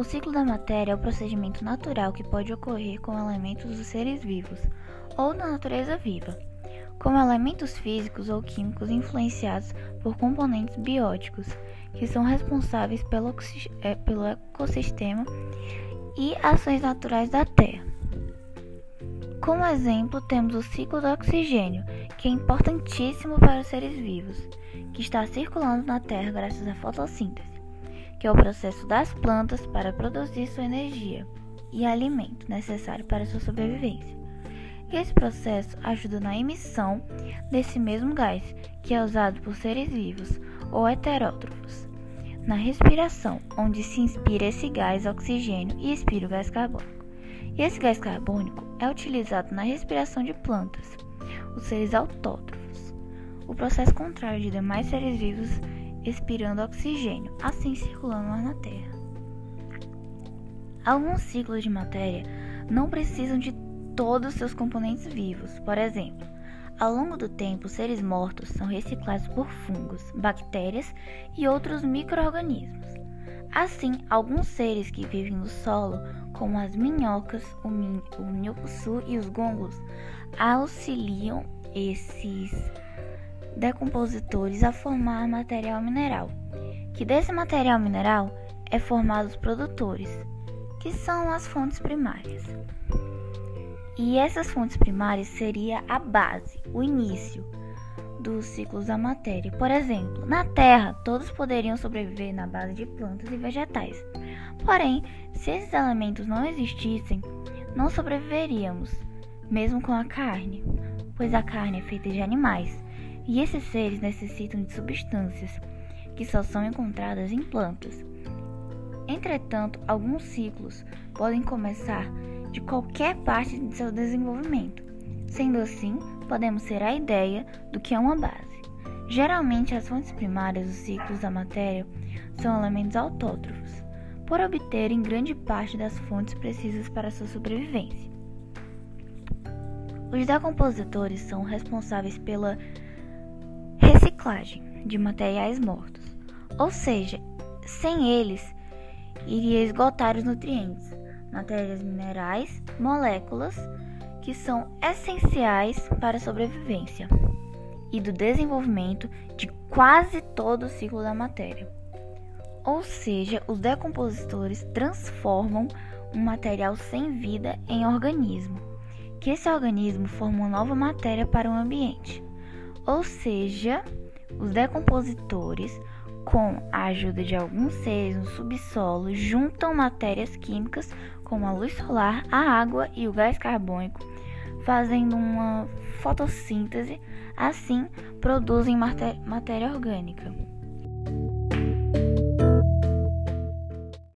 O ciclo da matéria é o procedimento natural que pode ocorrer com elementos dos seres vivos ou da natureza viva, como elementos físicos ou químicos influenciados por componentes bióticos, que são responsáveis pelo, é, pelo ecossistema e ações naturais da Terra. Como exemplo, temos o ciclo do oxigênio, que é importantíssimo para os seres vivos, que está circulando na Terra graças à fotossíntese, que é o processo das plantas para produzir sua energia e alimento necessário para sua sobrevivência. E esse processo ajuda na emissão desse mesmo gás, que é usado por seres vivos ou heterótrofos, na respiração, onde se inspira esse gás oxigênio e expira o gás carbônico. E esse gás carbônico é utilizado na respiração de plantas, os seres autótrofos. O processo contrário de demais seres vivos expirando oxigênio, assim circulando ar na Terra. Alguns ciclos de matéria não precisam de todos os seus componentes vivos. Por exemplo, ao longo do tempo, seres mortos são reciclados por fungos, bactérias e outros microorganismos. Assim, alguns seres que vivem no solo, como as minhocas, o, min e os gongos, auxiliam esses decompositores a formar material mineral, que desse material mineral é formado os produtores, que são as fontes primárias. E essas fontes primárias seria a base, o início dos ciclos da matéria. Por exemplo, na Terra, todos poderiam sobreviver na base de plantas e vegetais. Porém, se esses elementos não existissem, não sobreviveríamos, mesmo com a carne, pois a carne é feita de animais, e esses seres necessitam de substâncias que só são encontradas em plantas. Entretanto, alguns ciclos podem começar de qualquer parte de seu desenvolvimento. Sendo assim, podemos ter a ideia do que é uma base. Geralmente, as fontes primárias dos ciclos da matéria são elementos autótrofos, por obterem grande parte das fontes precisas para sua sobrevivência. Os decompositores são responsáveis pela reciclagem de materiais mortos, ou seja, sem eles iria esgotar os nutrientes, matérias minerais, moléculas que são essenciais para a sobrevivência e do desenvolvimento de quase todo o ciclo da matéria. Ou seja, os decompositores transformam um material sem vida em organismo, que esse organismo forma uma nova matéria para o ambiente. Ou seja, os decompositores, com a ajuda de alguns seres no subsolo, juntam matérias químicas como a luz solar, a água e o gás carbônico fazendo uma fotossíntese, assim produzem matéria orgânica.